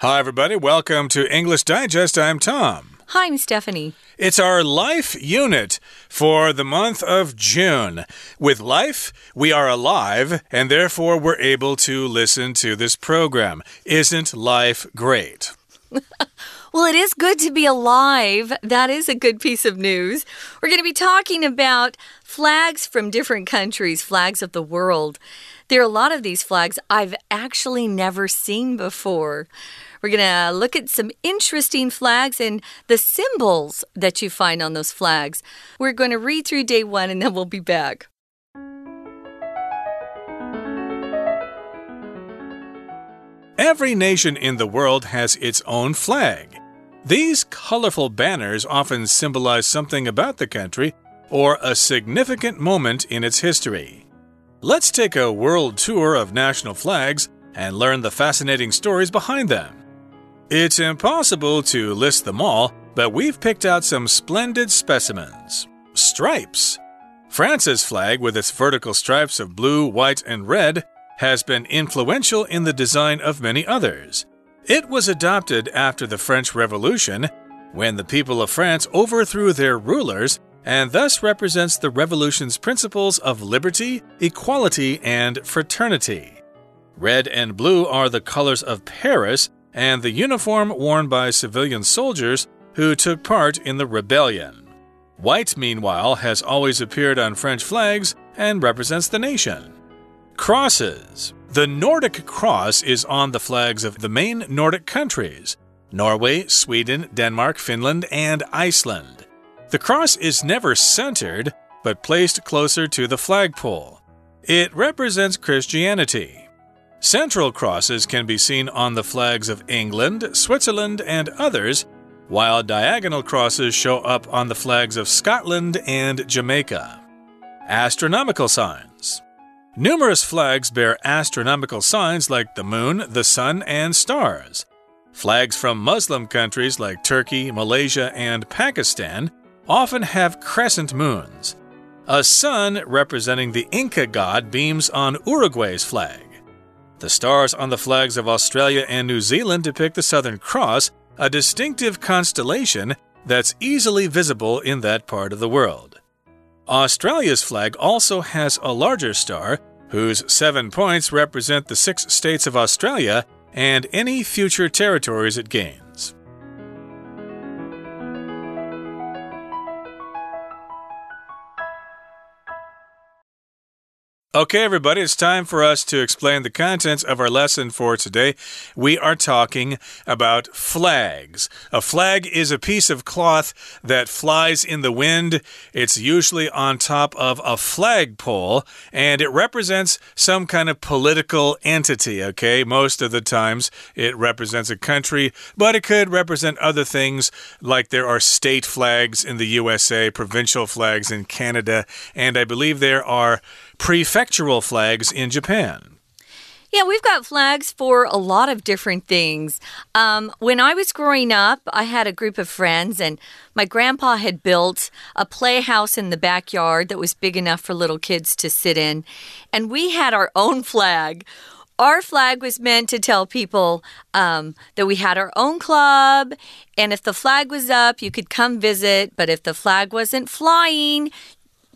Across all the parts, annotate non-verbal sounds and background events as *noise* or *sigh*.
Hi, everybody. Welcome to English Digest. I'm Tom. Hi, I'm Stephanie. It's our life unit for the month of June. With life, we are alive, and therefore we're able to listen to this program. Isn't life great? *laughs* Well, it is good to be alive. That is a good piece of news. We're going to be talking about flags from different countries, flags of the world. There are a lot of these flags I've actually never seen before. We're going to look at some interesting flags and the symbols that you find on those flags. We're going to read through day one and then we'll be back. Every nation in the world has its own flag. These colorful banners often symbolize something about the country or a significant moment in its history. Let's take a world tour of national flags and learn the fascinating stories behind them. It's impossible to list them all, but we've picked out some splendid specimens. Stripes. France's flag, with its vertical stripes of blue, white, and red, has been influential in the design of many others. It was adopted after the French Revolution, when the people of France overthrew their rulers, and thus represents the revolution's principles of liberty, equality, and fraternity. Red and blue are the colors of Paris and the uniform worn by civilian soldiers who took part in the rebellion. White, meanwhile, has always appeared on French flags and represents the nation. Crosses. The Nordic cross is on the flags of the main Nordic countries Norway, Sweden, Denmark, Finland, and Iceland. The cross is never centered, but placed closer to the flagpole. It represents Christianity. Central crosses can be seen on the flags of England, Switzerland, and others, while diagonal crosses show up on the flags of Scotland and Jamaica. Astronomical signs. Numerous flags bear astronomical signs like the moon, the sun, and stars. Flags from Muslim countries like Turkey, Malaysia, and Pakistan often have crescent moons. A sun representing the Inca god beams on Uruguay's flag. The stars on the flags of Australia and New Zealand depict the Southern Cross, a distinctive constellation that's easily visible in that part of the world. Australia's flag also has a larger star, whose seven points represent the six states of Australia and any future territories it gains. Okay, everybody, it's time for us to explain the contents of our lesson for today. We are talking about flags. A flag is a piece of cloth that flies in the wind. It's usually on top of a flagpole, and it represents some kind of political entity, okay? Most of the times it represents a country, but it could represent other things like there are state flags in the USA, provincial flags in Canada, and I believe there are prefectural flags in Japan. Yeah, we've got flags for a lot of different things. Um, when I was growing up, I had a group of friends, and my grandpa had built a playhouse in the backyard that was big enough for little kids to sit in. And we had our own flag. Our flag was meant to tell people um, that we had our own club, and if the flag was up, you could come visit. But if the flag wasn't flying,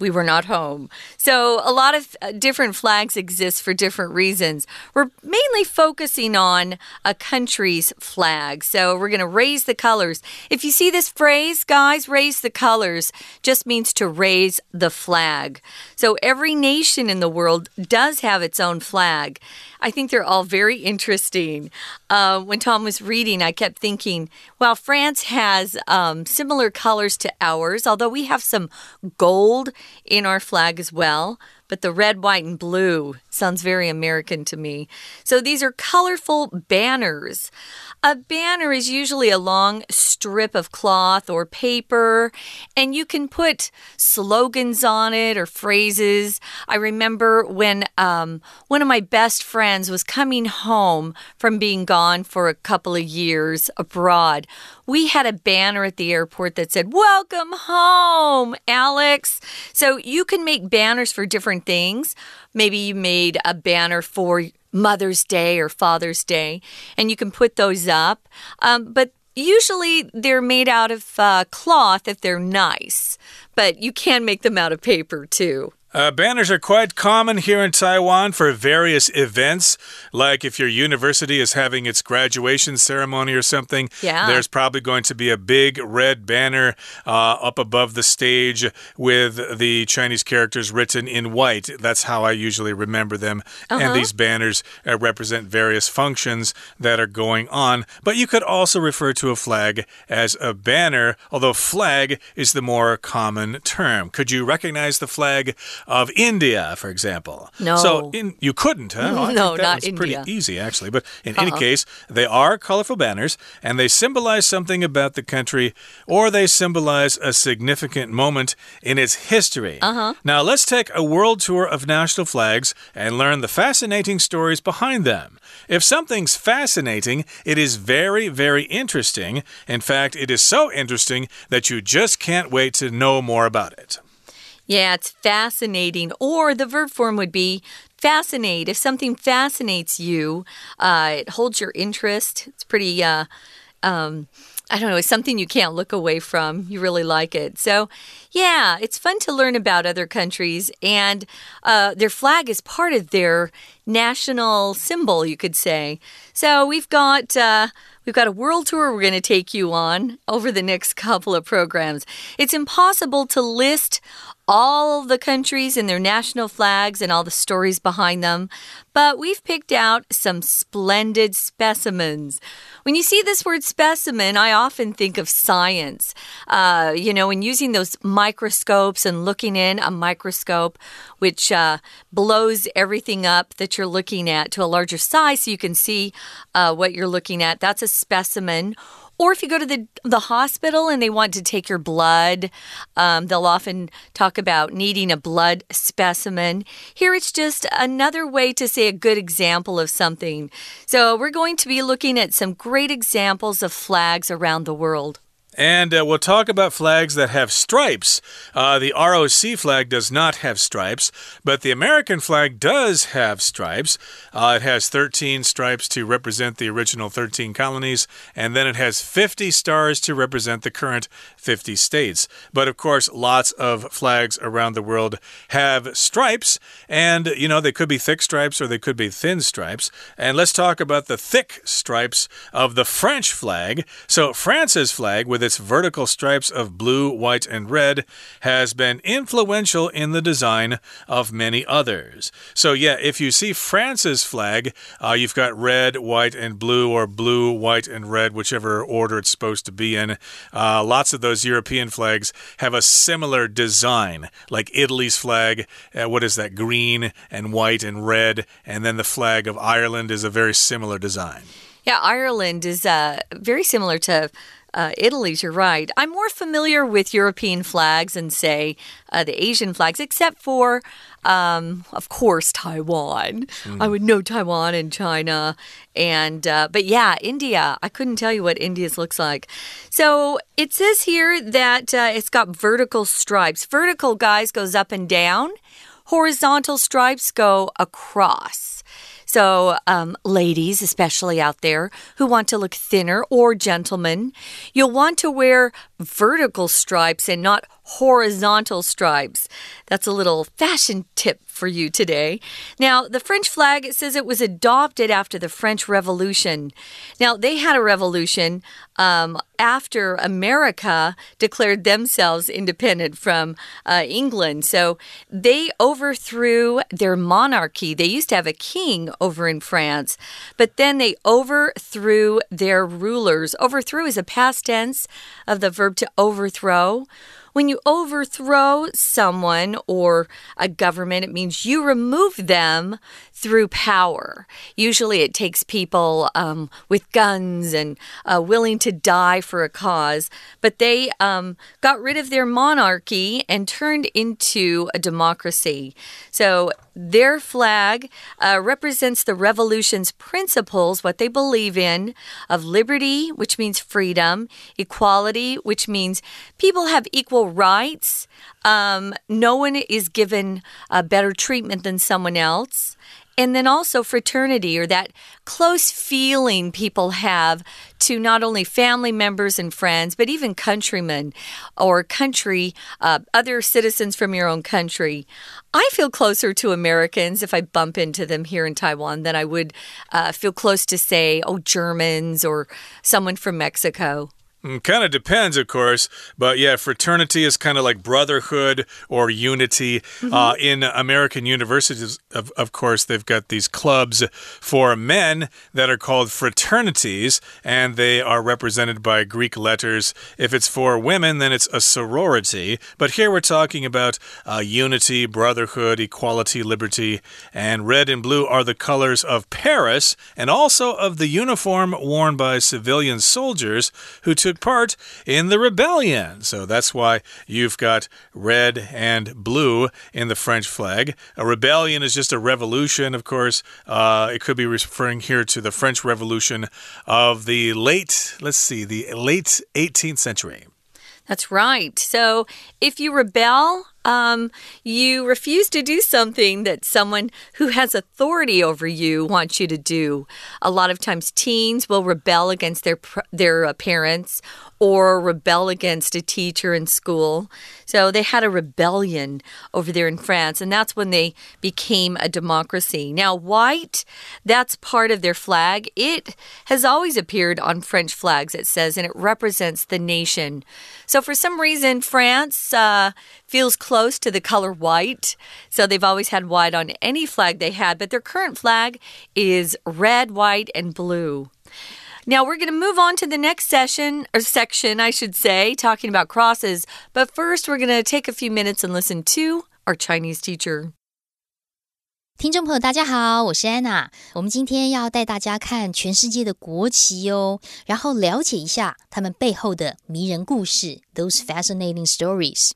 we were not home. So, a lot of uh, different flags exist for different reasons. We're mainly focusing on a country's flag. So, we're going to raise the colors. If you see this phrase, guys, raise the colors just means to raise the flag. So, every nation in the world does have its own flag. I think they're all very interesting. Uh, when Tom was reading, I kept thinking, well, France has um, similar colors to ours, although we have some gold in our flag as well but the red, white, and blue sounds very American to me. So these are colorful banners. A banner is usually a long strip of cloth or paper, and you can put slogans on it or phrases. I remember when um, one of my best friends was coming home from being gone for a couple of years abroad we had a banner at the airport that said, Welcome home, Alex. So you can make banners for different things. Maybe you made a banner for Mother's Day or Father's Day, and you can put those up. Um, but Usually they're made out of uh, cloth if they're nice, but you can make them out of paper too. Uh, banners are quite common here in Taiwan for various events. Like if your university is having its graduation ceremony or something, yeah. there's probably going to be a big red banner uh, up above the stage with the Chinese characters written in white. That's how I usually remember them. Uh -huh. And uh-huh. these banners uh, represent various functions that are going on. But you could also refer to a flag as a banner, although flag is the more common term. Could you recognize the flag? Of India, for example. No. So in, you couldn't, huh? *laughs* Oh, no, not India. pretty easy, actually. But in uh -huh. any uh-huh. case, they are colorful banners and they symbolize something about the country or they symbolize a significant moment in its history. Uh -huh. Now, let's take a world tour of national flags and learn the fascinating stories behind them. If something's fascinating, it is very, very interesting. In fact, it is so interesting that you just can't wait to know more about it. Yeah, it's fascinating. Or the verb form would be fascinate. If something fascinates you, uh, it holds your interest. It's pretty. Uh, um, I don't know, it's something you can't look away from. You really like it. So, yeah, it's fun to learn about other countries, and uh, their flag is part of their national symbol, you could say. So, we've got. Uh, We've got a world tour we're going to take you on over the next *laughs* couple of programs. It's impossible to list all the countries and their national flags and all the stories behind them, but we've picked out some splendid specimens. When you see this word specimen, I often think of science. Uh, you know, when using those microscopes and looking in a microscope, which uh, blows everything up that you're looking at to a larger size so you can see uh, what you're looking at, that's a specimen. Or if you go to the, the hospital and they want to take your blood, um, they'll often talk about needing a blood specimen. Here it's just another way to say a good example of something. So we're going to be looking at some great examples of flags around the world. And uh, we'll talk about flags that have stripes. Uh, the ROC flag does not have stripes, but the American flag does have stripes. Uh, it has 13 stripes to represent the original 13 colonies, and then it has 50 stars to represent the current 50 states. But of course, lots of flags around the world have stripes, and you know, they could be thick stripes or they could be thin stripes. And let's talk about the thick stripes of the French flag. So, France's flag, with its vertical stripes of blue, white, and red, has been influential in the design of many others. So, yeah, if you see France's flag, uh, you've got red, white, and blue, or blue, white, and red, whichever order it's supposed to be in. Uh, lots of those European flags have a similar design, like Italy's flag. Uh, what is that? Green and white and red. And then the flag of Ireland is a very similar design. Yeah, Ireland is uh, very similar to uh, Italy's, you're right. I'm more familiar with European flags and, say, uh, the Asian flags, except for, um, of course, Taiwan. Mm. I would know Taiwan and China. And, uh, but yeah, India. I couldn't tell you what India's looks like. So it says here that uh, it's got vertical stripes. Vertical, guys, goes up and down, horizontal stripes go across. So, um, ladies, especially out there who want to look thinner, or gentlemen, you'll want to wear vertical stripes and not horizontal stripes. That's a little fashion tip for you today. Now, the French flag, says it was adopted after the French Revolution. Now, they had a revolution um, after America declared themselves independent from uh, England. So they overthrew their monarchy. They used to have a king over in France, but then they overthrew their rulers. Overthrew is a past tense of the verb to overthrow. When you overthrow someone or a government, it means you remove them through power. Usually it takes people um, with guns and uh, willing to die for a cause, but they um, got rid of their monarchy and turned into a democracy. So their flag uh, represents the revolution's principles, what they believe in, of liberty, which means freedom, equality, which means people have equal rights. Um, no one is given a better treatment than someone else and then also fraternity or that close feeling people have to not only family members and friends, but even countrymen or country, uh, other citizens from your own country. I feel closer to Americans if I bump into them here in Taiwan than I would uh, feel close to, say, oh, Germans or someone from Mexico. Mm, kind of depends, of course, but yeah, fraternity is kind of like brotherhood or unity. Mm -hmm. uh, in American universities, of, of course, they've got these clubs for men that are called fraternities, and they are represented by Greek letters. If it's for women, then it's a sorority. But here we're talking about uh, unity, brotherhood, equality, liberty, and red and blue are the colors of Paris and also of the uniform worn by civilian soldiers who took took part in the rebellion. So that's why you've got red and blue in the French flag. A rebellion is just a revolution, of course. Uh, it could be referring here to the French Revolution of the late, let's see, the late 18th century. That's right. So if you rebel, um, you refuse to do something that someone who has authority over you wants you to do. A lot of times, teens will rebel against their their parents or rebel against a teacher in school. So they had a rebellion over there in France, and that's when they became a democracy. Now, white, that's part of their flag. It has always appeared on French flags, it says, and it represents the nation. So for some reason, France uh, feels close to the color white. So they've always had white on any flag they had, but their current flag is red, white, and blue. Now we're going to move on to the next session or section, I should say, talking about crosses. But first, we're going to take a few minutes and listen to our Chinese teacher. 听众朋友，大家好，我是安娜。我们今天要带大家看全世界的国旗哦，然后了解一下他们背后的迷人故事，those fascinating stories。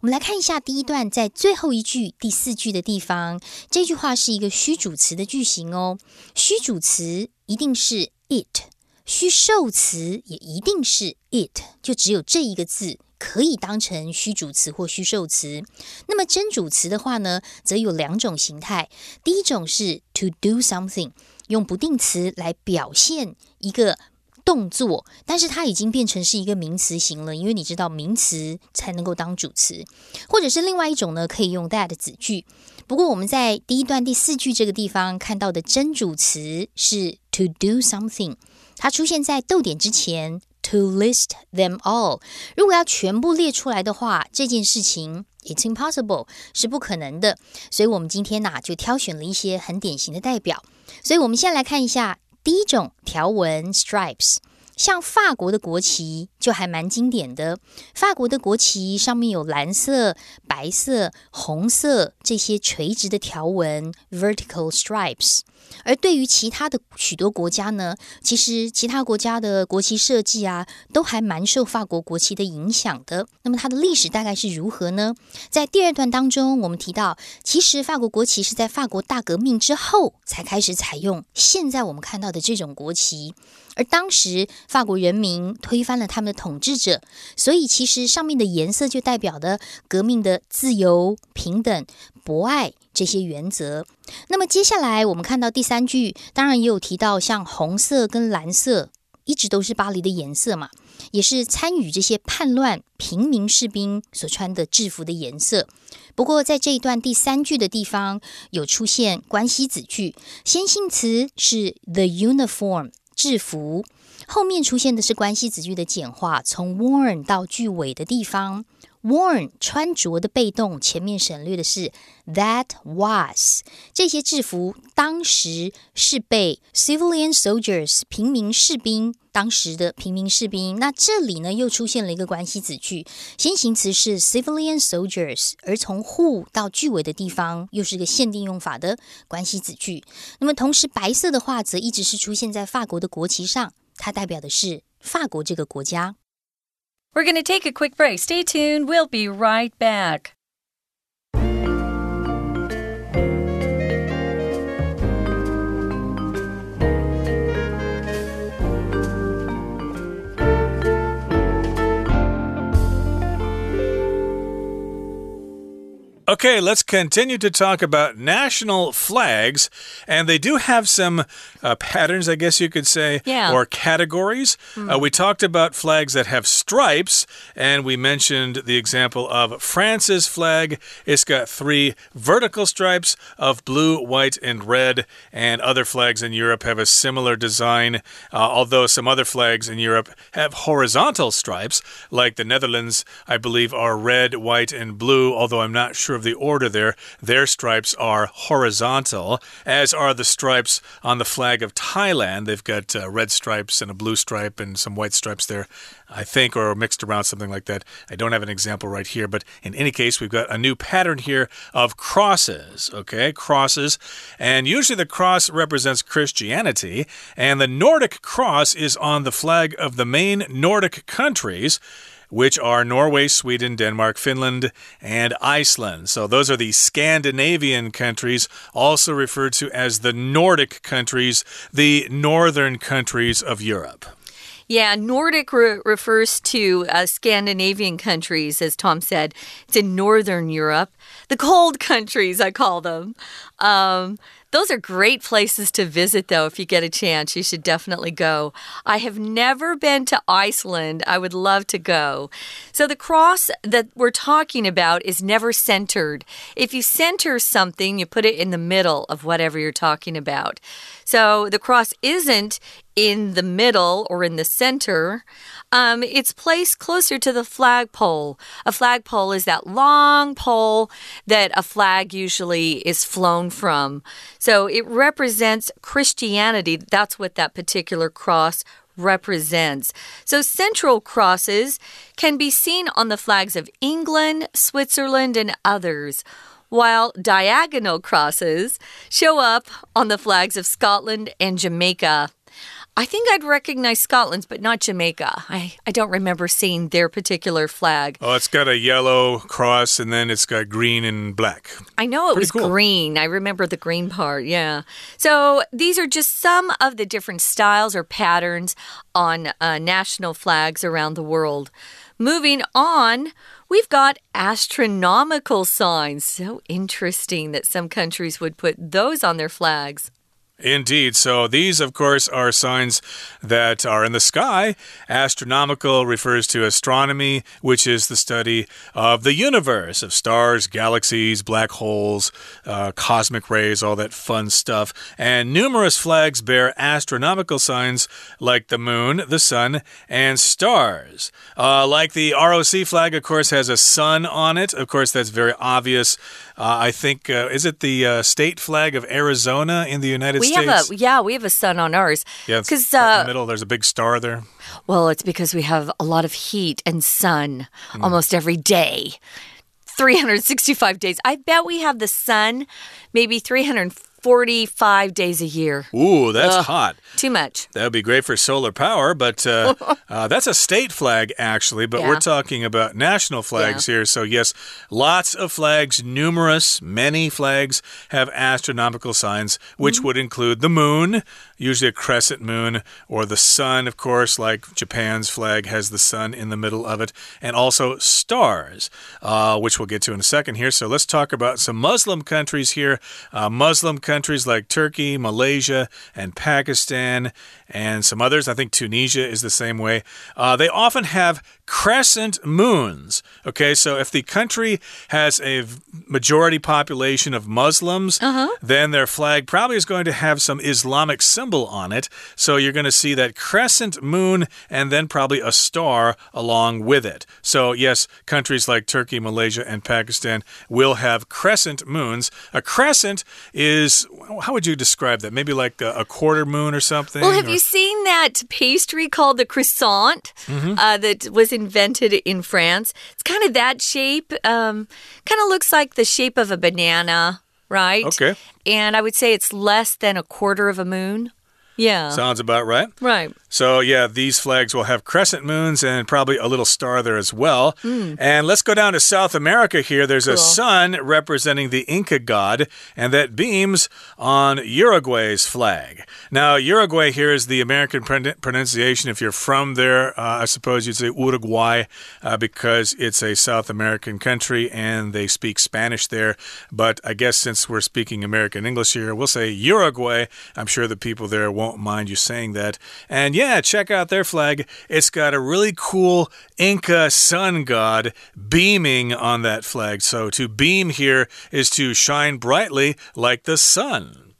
我们来看一下第一段，在最后一句第四句的地方，这句话是一个虚主词的句型哦。虚主词一定是 it。 虚受词也一定是 it，就只有这一个字可以当成虚主词或虚受词。那么真主词的话呢，则有两种形态。第一种是 to do something，用不定词来表现一个动作，但是它已经变成是一个名词型了，因为你知道名词才能够当主词。或者是另外一种呢，可以用 that 子句。不过我们在第一段第四句这个地方看到的真主词是 to do something。它出现在逗点之前，to list them all。如果要全部列出来的话，这件事情 it's impossible 是不可能的。所以，我们今天呐就挑选了一些很典型的代表。所以，我们先来看一下第一种条纹 stripes。像法国的国旗就还蛮经典的。法国的国旗上面有蓝色、白色、红色这些垂直的条纹 （vertical stripes）。而对于其他的许多国家呢，其实其他国家的国旗设计啊，都还蛮受法国国旗的影响的。那么它的历史大概是如何呢？在第二段当中，我们提到，其实法国国旗是在法国大革命之后才开始采用现在我们看到的这种国旗。而当时法国人民推翻了他们的统治者，所以其实上面的颜色就代表的革命的自由、平等、博爱这些原则。那么接下来我们看到第三句，当然也有提到像红色跟蓝色，一直都是巴黎的颜色嘛，也是参与这些叛乱平民士兵所穿的制服的颜色。不过在这一段第三句的地方有出现关系子句，先行词是 the uniform。制服后面出现的是关系子句的简化，从 worn 到句尾的地方，worn 穿着的被动，前面省略的是 that was 这些制服当时是被 civilian soldiers 平民士兵当时的平民士兵。那这里呢又出现了一个关系子句，先行词是 civilian soldiers，而从 who 到句尾的地方又是个限定用法的关系子句。那么同时白色的话则一直是出现在法国的国旗上，它代表的是法国这个国家。We're going to take a quick break. Stay tuned. We'll be right back. Okay, let's continue to talk about national flags. And they do have some uh, patterns, I guess you could say, Yeah. or categories. Uh, we talked about flags that have stripes, and we mentioned the example of France's flag. It's got three vertical stripes of blue, white, and red. And other flags in Europe have a similar design, uh, although some other flags in Europe have horizontal stripes, like the Netherlands, I believe, are red, white, and blue, although I'm not sure of the order there. Their stripes are horizontal, as are the stripes on the flag of Thailand. They've got uh, red stripes and a blue stripe and some white stripes there, I think, or mixed around, something like that. I don't have an example right here, but in any case, we've got a new pattern here of crosses, okay? Crosses. And usually the cross represents Christianity, and the Nordic cross is on the flag of the main Nordic countries which are Norway, Sweden, Denmark, Finland, and Iceland. So those are the Scandinavian countries, also referred to as the Nordic countries, the northern countries of Europe. Yeah, Nordic re refers to uh, Scandinavian countries, as Tom said. It's in Northern Europe. The cold *laughs* countries, I call them. Um, those are great places to visit, though. If you get a chance, you should definitely go. I have never been to Iceland. I would love to go. So, the cross that we're talking about is never centered. If you center something, you put it in the middle of whatever you're talking about. So, the cross isn't in the middle or in the center. Um, it's placed closer to the flagpole. A flagpole is that long pole that a flag usually is flown from. So it represents Christianity. That's what that particular cross represents. So central crosses can be seen on the flags of England, Switzerland, and others while diagonal crosses show up on the flags of Scotland and Jamaica. I think I'd recognize Scotland's, but not Jamaica. I, I don't remember seeing their particular flag. Oh, it's got a yellow cross and then it's got green and black. I know it Pretty was cool. green. I remember the green part, yeah. So these are just some of the different styles or patterns on uh, national flags around the world. Moving on, we've got astronomical signs. So interesting that some countries would put those on their flags. Indeed. So these, of course, are signs that are in the sky. Astronomical refers to astronomy, which is the study of the universe, of stars, galaxies, black holes, uh, cosmic rays, all that fun stuff. And numerous flags bear astronomical signs like the moon, the sun, and stars. Uh, like the ROC flag, of course, has a sun on it. Of course, that's very obvious. Uh, I think, uh, is it the uh, state flag of Arizona in the United We States? have a yeah, we have a sun on ours. Yeah, because right in uh, the middle. There's a big star there. Well, it's because we have a lot of heat and sun Hmm. almost every day. 365 days. I bet we have the sun maybe 345 days a year. Ooh, that's hot. Too much. That would be great for solar power, but uh, *laughs* uh, that's a state flag, actually. But Yeah. we're talking about national flags here. So, yes, lots of flags, numerous, many flags have astronomical signs, which Mm-hmm. would include the moon, usually a crescent moon, or the sun, of course, like Japan's flag has the sun in the middle of it, and also stars, uh, which we'll get to in a second here. So, let's talk about some Muslim countries here. Uh, Muslim countries like Turkey, Malaysia, and Pakistan, and some others. I think Tunisia is the same way. Uh, they often have crescent moons. Okay, so if the country has a majority population of Muslims, then their flag probably is going to have some Islamic symbol on it. So you're going to see that crescent moon and then probably a star along with it. So, yes, countries like Turkey, Malaysia, and Pakistan will have crescent moons. A crescent is, how would you describe that? Maybe like a, a quarter moon or something? Well, have or- you seen that pastry called the croissant Mm-hmm. uh, that was invented in France? It's kind of that shape. Um, kind of looks like the shape of a banana, right? Okay. And I would say it's less than a quarter of a moon. Yeah. Sounds about right. right. So, yeah, these flags will have crescent moons and probably a little star there as well. Mm. And let's go down to South America here. There's Cool. a sun representing the Inca god, and that beams on Uruguay's flag. Now, Uruguay here is the American pron- pronunciation. If you're from there, uh, I suppose you'd say Uruguay uh, because it's a South American country and they speak Spanish there. But I guess since we're speaking American English here, we'll say Uruguay. I'm sure the people there won't mind you saying that. And yeah, check out their flag. It's got a really cool Inca sun god beaming on that flag. So to beam here is to shine brightly like the sun.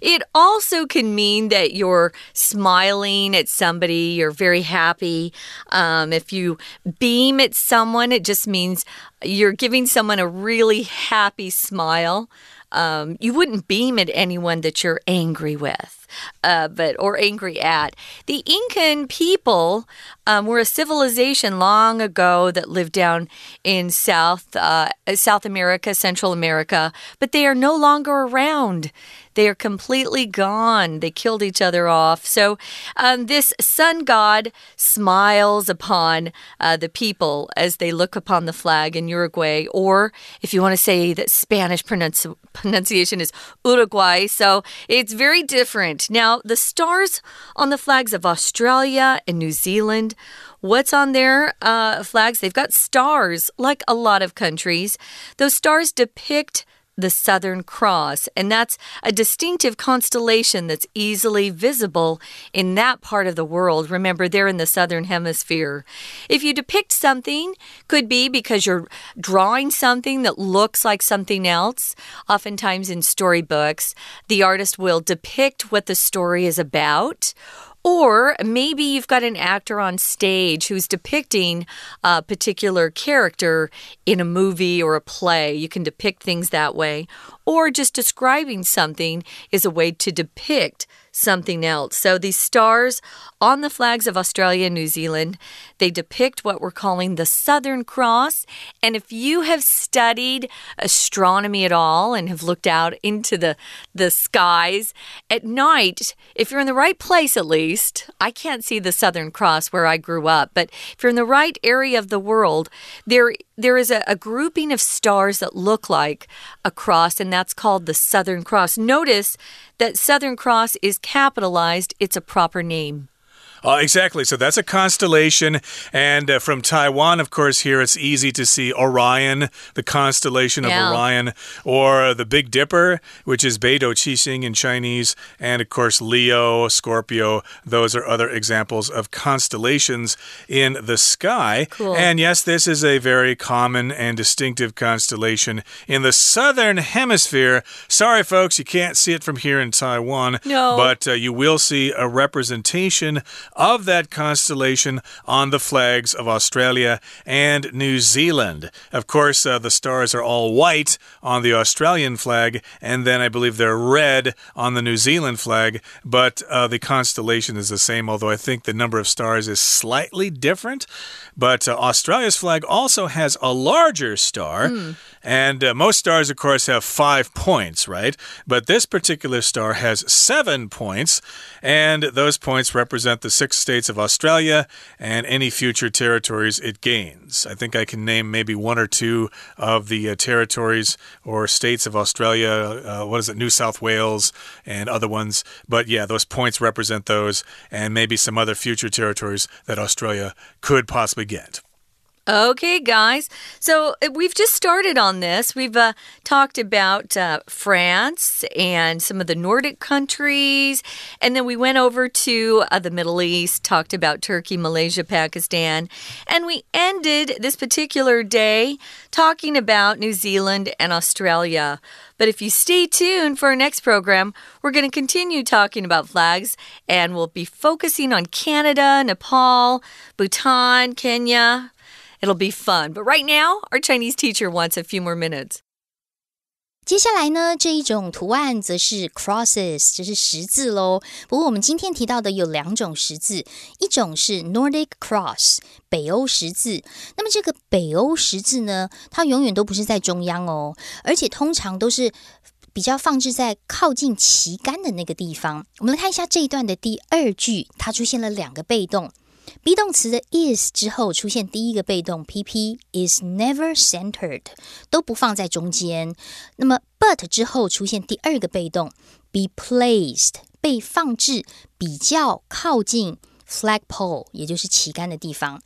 It also can mean that you're smiling at somebody, you're very happy. Um, if you beam at someone, it just means you're giving someone a really happy smile. Um, you wouldn't beam at anyone that you're angry with, uh, but or angry at. The Incan people um, were a civilization long ago that lived down in South uh, South America, Central America, but they are no longer around. They are completely gone. They killed each other off. So, um, this sun god smiles upon uh, the people as they look upon the flag in Uruguay, or if you want to say that Spanish pronunci pronunciation is Uruguay. So, it's very different. Now, the stars on the flags of Australia and New Zealand. What's on their uh, flags? They've got stars, like a lot of countries. Those stars depict the Southern Cross, and that's a distinctive constellation that's easily visible in that part of the world. Remember, they're in the Southern Hemisphere. If you depict something, could be because you're drawing something that looks like something else. Oftentimes in storybooks, the artist will depict what the story is about. Or maybe you've got an actor on stage who's depicting a particular character in a movie or a play. You can depict things that way. Or just describing something is a way to depict something else. So these stars on the flags of Australia and New Zealand, they depict what we're calling the Southern Cross. And if you have studied astronomy at all and have looked out into the, the skies at night, if you're in the right place at least, I can't see the Southern Cross where I grew up, but if you're in the right area of the world, there there is a, a grouping of stars that look like a cross, and that's called the Southern Cross. Notice that Southern Cross is capitalized, it's a proper name. Uh, exactly. So that's a constellation. And uh, from Taiwan, of course, here it's easy to see Orion, the constellation of Yeah. Orion, or the Big Dipper, which is Beidou Qixing in Chinese. And of course, Leo, Scorpio. Those are other examples of constellations in the sky. Cool. And yes, this is a very common and distinctive constellation in the southern hemisphere. Sorry, folks, you can't see it from here in Taiwan. No. But uh, you will see a representation of that constellation on the flags of Australia and New Zealand. Of course, uh, the stars are all white on the Australian flag, and then I believe they're red on the New Zealand flag, but uh, the constellation is the same, although I think the number of stars is slightly different. But uh, Australia's flag also has a larger star. And uh, most stars, of course, have five points, right? But this particular star has seven points, and those points represent the six states of Australia and any future territories it gains. I think I can name maybe one or two of the uh, territories or states of Australia. Uh, what is it? New South Wales and other ones. But yeah, those points represent those, and maybe some other future territories that Australia could possibly get. Okay, guys. So uh, we've just started on this. We've uh, talked about uh, France and some of the Nordic countries. And then we went over to uh, the Middle East, talked about Turkey, Malaysia, Pakistan. And we ended this particular day talking about New Zealand and Australia. But if you stay tuned for our next program, we're going to continue talking about flags and we'll be focusing on Canada, Nepal, Bhutan, Kenya. It'll be fun. But right now, our Chinese teacher wants a few more minutes. 接下来呢，这一种图案则是 crosses，这是十字喽。不过我们今天提到的有两种十字，一种是 Nordic Cross，北欧十字。那么这个北欧十字呢，它永远都不是在中央哦，而且通常都是 比较放置在靠近旗杆的那个地方。我们来看一下这一段的第二句，它出现了两个被动。 be 动词的 is 之后出现第一个被动 pp is never centered，都不放在中间。那么 but 之后出现第二个被动 be placed，被放置比较靠近 flagpole，也就是旗杆的地方。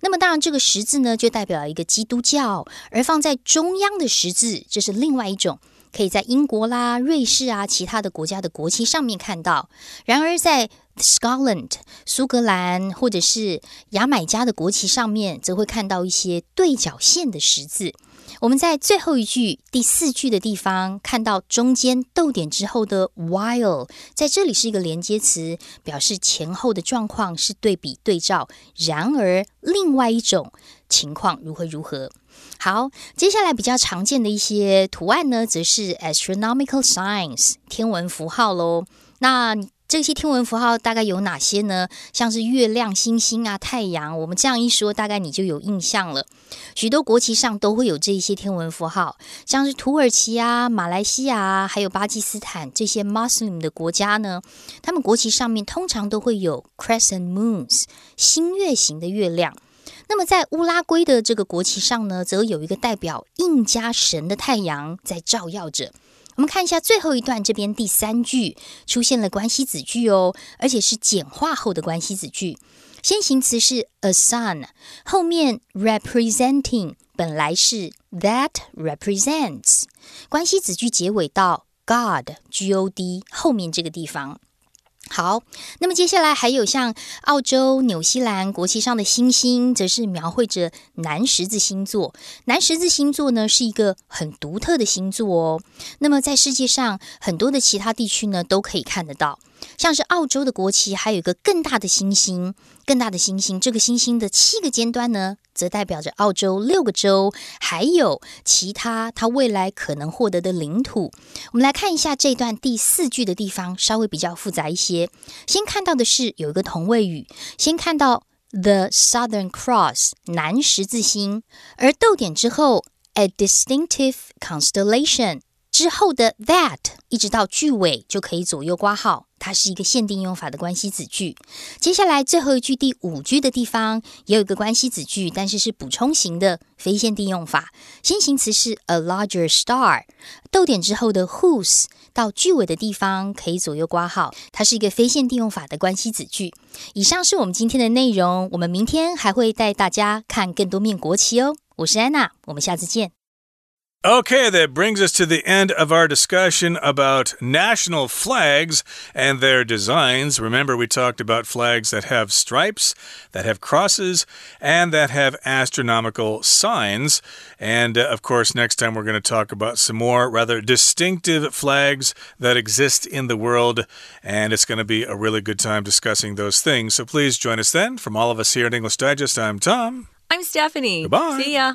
那么当然，这个十字呢，就代表一个基督教，而放在中央的十字，这是另外一种。可以在英国啦、瑞士啊、其他的国家的国旗上面看到。然而，在 Scotland 苏格兰或者是牙买加的国旗上面，则会看到一些对角线的十字。我们在最后一句第四句的地方看到中间逗点之后的 while，在这里是一个连接词，表示前后的状况是对比对照。然而，另外一种情况如何如何？好，接下来比较常见的一些图案呢，则是 astronomical signs 天文符号喽。那这些天文符号大概有哪些呢？像是月亮、星星啊、太阳。我们这样一说，大概你就有印象了。许多国旗上都会有这一些天文符号，像是土耳其啊、马来西亚还有巴基斯坦这些 Muslim 的国家呢，他们国旗上面通常都会有 crescent moons 新月形的月亮。那么在乌拉圭的这个国旗上呢，则有一个代表印加神的太阳在照耀着。我们看一下最后一段，这边第三句出现了关系子句哦，而且是简化后的关系子句。先行词是 a son，后面 representing 本来是 that represents，关系子句结尾到 God G O D 后面这个地方。好，那么接下来还有像澳洲、纽西兰国旗上的星星，则是描绘着南十字星座。南十字星座呢，是一个很独特的星座哦。那么在世界上很多的其他地区呢，都可以看得到。像是澳洲的国旗，还有一个更大的星星，更大的星星。这个星星的七个尖端呢，则代表着澳洲六个州，还有其他它未来可能获得的领土。我们来看一下这段第四句的地方，稍微比较复杂一些。先看到的是有一个同位语，先看到 the Southern Cross 南十字星，而逗点之后 a distinctive constellation 之后的 that 一直到句尾就可以左右挂号。它是一个限定用法的关系子句。接下来最后一句第五句的地方也有一个关系子句，但是是补充型的非限定用法。先行词是 a larger star，逗点之后的 whose 到句尾的地方可以左右挂号。它是一个非限定用法的关系子句。以上是我们今天的内容，我们明天还会带大家看更多面国旗哦。我是安娜，我们下次见。Okay, that brings us to the end of our discussion about national flags and their designs. Remember, we talked about flags that have stripes, that have crosses, and that have astronomical signs. And uh, of course, next time we're going to talk about some more rather distinctive flags that exist in the world. And it's going to be a really good time discussing those things. So please join us then. From all of us here at English Digest, I'm Tom. I'm Stephanie. Goodbye. See ya.